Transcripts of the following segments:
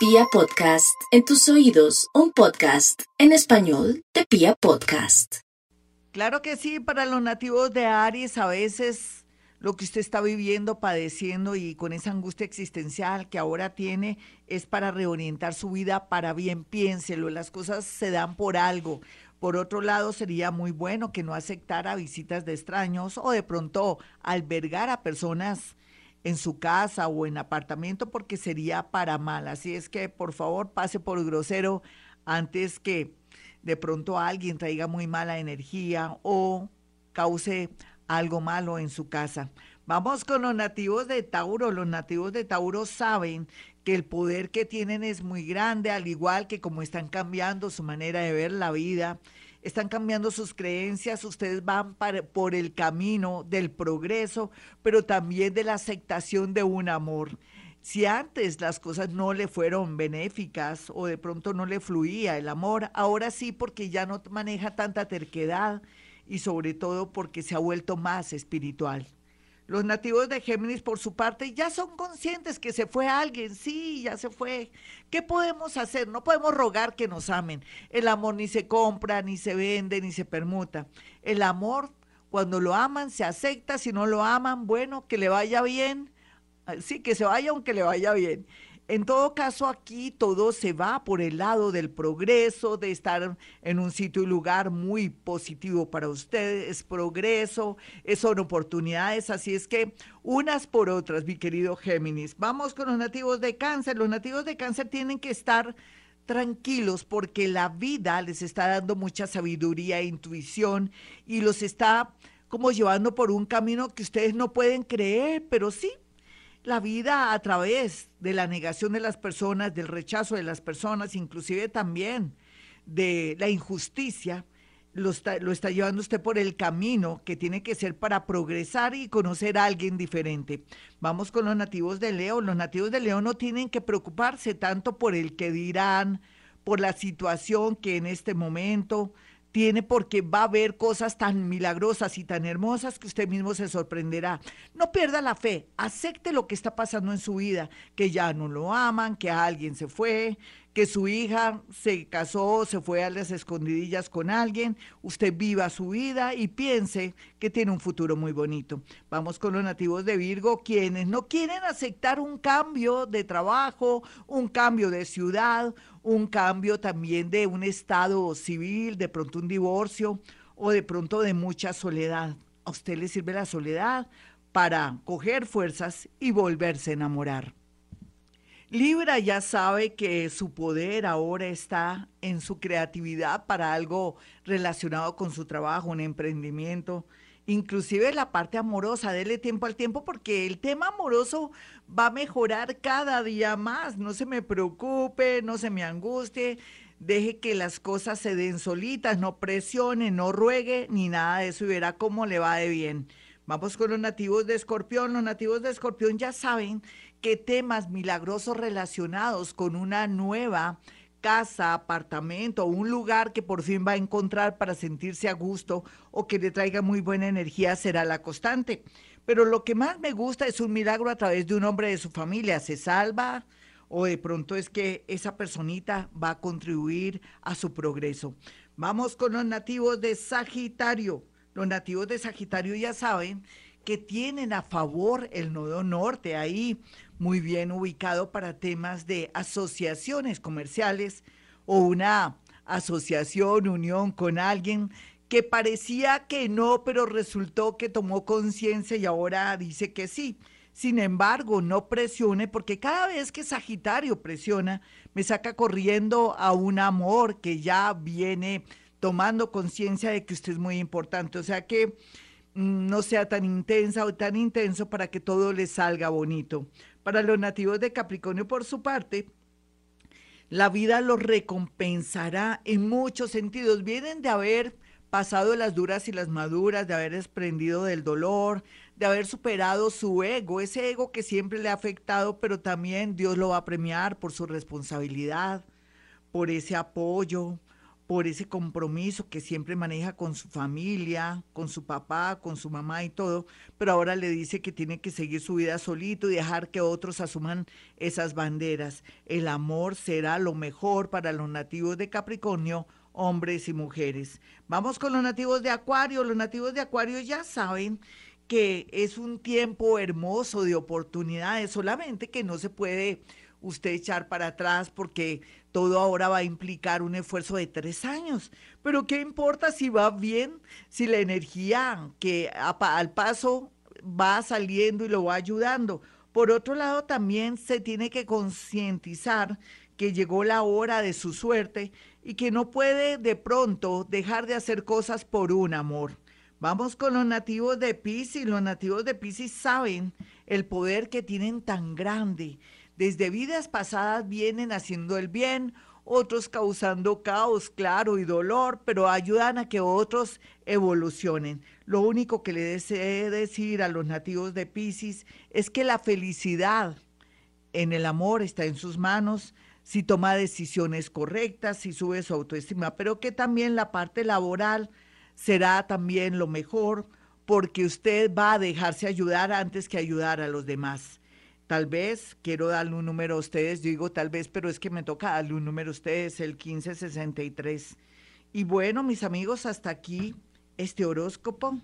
Pia Podcast, en tus oídos, un podcast en español de Pia Podcast. Claro que sí, para los nativos de Aries a veces lo que usted está viviendo, padeciendo y con esa angustia existencial que ahora tiene es para reorientar su vida para bien, piénselo, las cosas se dan por algo. Por otro lado, sería muy bueno que no aceptara visitas de extraños o de pronto albergar a personas en su casa o en apartamento porque sería para mal. Así es que por favor pase por grosero antes que de pronto alguien traiga muy mala energía o cause algo malo en su casa. Vamos con los nativos de Tauro. Los nativos de Tauro saben que el poder que tienen es muy grande, al igual que como están cambiando su manera de ver la vida, están cambiando sus creencias, ustedes van por el camino del progreso, pero también de la aceptación de un amor. Si antes las cosas no le fueron benéficas o de pronto no le fluía el amor, ahora sí porque ya no maneja tanta terquedad y sobre todo porque se ha vuelto más espiritual. Los nativos de Géminis, por su parte, ya son conscientes que se fue alguien, sí, ya se fue. ¿Qué podemos hacer? No podemos rogar que nos amen. El amor ni se compra, ni se vende, ni se permuta. El amor, cuando lo aman, se acepta. Si no lo aman, bueno, que le vaya bien. Sí, que se vaya aunque le vaya bien. En todo caso, aquí todo se va por el lado del progreso, de estar en un sitio y lugar muy positivo para ustedes, es progreso, son oportunidades, así es que unas por otras, mi querido Géminis. Vamos con los nativos de cáncer. Los nativos de cáncer tienen que estar tranquilos porque la vida les está dando mucha sabiduría e intuición y los está como llevando por un camino que ustedes no pueden creer, pero sí, la vida a través de la negación de las personas, del rechazo de las personas, inclusive también de la injusticia, lo está, llevando usted por el camino que tiene que ser para progresar y conocer a alguien diferente. Vamos con los nativos de Leo. Los nativos de Leo no tienen que preocuparse tanto por el que dirán, por la situación que en este momento tiene porque va a haber cosas tan milagrosas y tan hermosas que usted mismo se sorprenderá. No pierda la fe, acepte lo que está pasando en su vida, que ya no lo aman, que alguien se fue, que su hija se casó, se fue a las escondidillas con alguien, usted viva su vida y piense que tiene un futuro muy bonito. Vamos con los nativos de Virgo, quienes no quieren aceptar un cambio de trabajo, un cambio de ciudad, un cambio también de un estado civil, de pronto un divorcio o de pronto de mucha soledad. A usted le sirve la soledad para coger fuerzas y volverse a enamorar. Libra ya sabe que su poder ahora está en su creatividad para algo relacionado con su trabajo, un emprendimiento, inclusive la parte amorosa, dele tiempo al tiempo porque el tema amoroso va a mejorar cada día más, no se me preocupe, no se me angustie, deje que las cosas se den solitas, no presione, no ruegue, ni nada de eso y verá cómo le va de bien. Vamos con los nativos de Escorpión. Los nativos de Escorpión ya saben qué temas milagrosos relacionados con una nueva casa, apartamento, un lugar que por fin va a encontrar para sentirse a gusto o que le traiga muy buena energía será la constante. Pero lo que más me gusta es un milagro a través de un hombre de su familia. Se salva o de pronto es que esa personita va a contribuir a su progreso. Vamos con los nativos de Sagitario. Los nativos de Sagitario ya saben que tienen a favor el nodo norte ahí muy bien ubicado para temas de asociaciones comerciales o una asociación, unión con alguien que parecía que no, pero resultó que tomó conciencia y ahora dice que sí. Sin embargo, no presione porque cada vez que Sagitario presiona, me saca corriendo a un amor que ya viene tomando conciencia de que usted es muy importante. O sea que mm, no sea tan intensa o tan intenso para que todo le salga bonito. Para los nativos de Capricornio, por su parte, la vida los recompensará en muchos sentidos. Vienen de haber pasado las duras y las maduras, de haber desprendido del dolor, de haber superado su ego, ese ego que siempre le ha afectado, pero también Dios lo va a premiar por su responsabilidad, por ese apoyo, por ese compromiso que siempre maneja con su familia, con su papá, con su mamá y todo, pero ahora le dice que tiene que seguir su vida solito y dejar que otros asuman esas banderas. El amor será lo mejor para los nativos de Capricornio, hombres y mujeres. Vamos con los nativos de Acuario. Los nativos de Acuario ya saben que es un tiempo hermoso de oportunidades, solamente que no se puede usted echar para atrás porque todo ahora va a implicar un esfuerzo de tres años. Pero ¿qué importa si va bien, si la energía que al paso va saliendo y lo va ayudando? Por otro lado, también se tiene que concientizar que llegó la hora de su suerte y que no puede de pronto dejar de hacer cosas por un amor. Vamos con los nativos de Pisces. Los nativos de Pisces saben el poder que tienen tan grande desde vidas pasadas vienen haciendo el bien, otros causando caos, claro, y dolor, pero ayudan a que otros evolucionen. Lo único que le deseo decir a los nativos de Pisces es que la felicidad en el amor está en sus manos, si toma decisiones correctas, si sube su autoestima, pero que también la parte laboral será también lo mejor, porque usted va a dejarse ayudar antes que ayudar a los demás. Tal vez quiero darle un número a ustedes, digo tal vez, pero es que me toca darle un número a ustedes, el 1563. Y bueno, mis amigos, hasta aquí este horóscopo.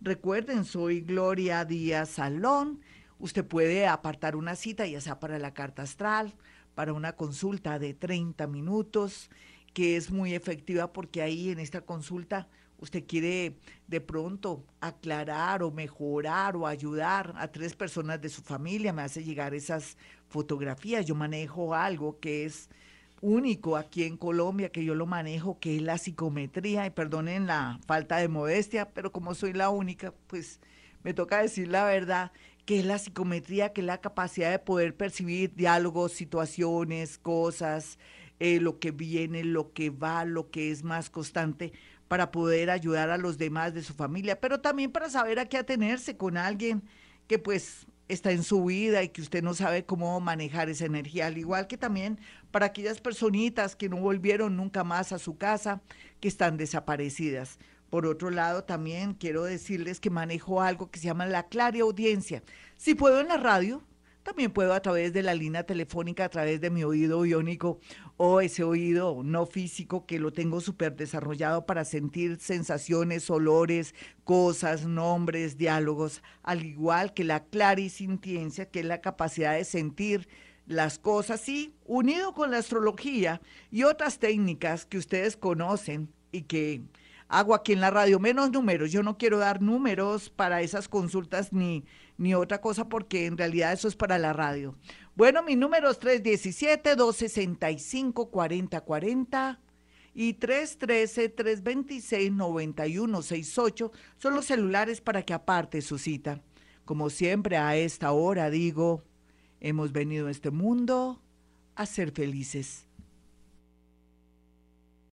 Recuerden, soy Gloria Díaz Salón. Usted puede apartar una cita, ya sea para la carta astral, para una consulta de 30 minutos, que es muy efectiva porque ahí en esta consulta usted quiere de pronto aclarar o mejorar o ayudar a tres personas de su familia, me hace llegar esas fotografías. Yo manejo algo que es único aquí en Colombia, que yo lo manejo, que es la psicometría, y perdonen la falta de modestia, pero como soy la única, pues me toca decir la verdad, que es la psicometría, que es la capacidad de poder percibir diálogos, situaciones, cosas, eh, lo que viene, lo que va, lo que es más constante para poder ayudar a los demás de su familia, pero también para saber a qué atenerse con alguien que pues está en su vida y que usted no sabe cómo manejar esa energía, al igual que también para aquellas personitas que no volvieron nunca más a su casa, que están desaparecidas. Por otro lado, también quiero decirles que manejo algo que se llama la clara audiencia. Si puedo en la radio, también puedo a través de la línea telefónica, a través de mi oído biónico o ese oído no físico que lo tengo súper desarrollado para sentir sensaciones, olores, cosas, nombres, diálogos, al igual que la clarisintiencia, que es la capacidad de sentir las cosas. Y unido con la astrología y otras técnicas que ustedes conocen y que hago aquí en la radio, menos números. Yo no quiero dar números para esas consultas ni, ni otra cosa porque en realidad eso es para la radio. Bueno, mi número es 317-265-4040 y 313-326-9168 son los celulares para que aparte su cita. Como siempre a esta hora digo, hemos venido a este mundo a ser felices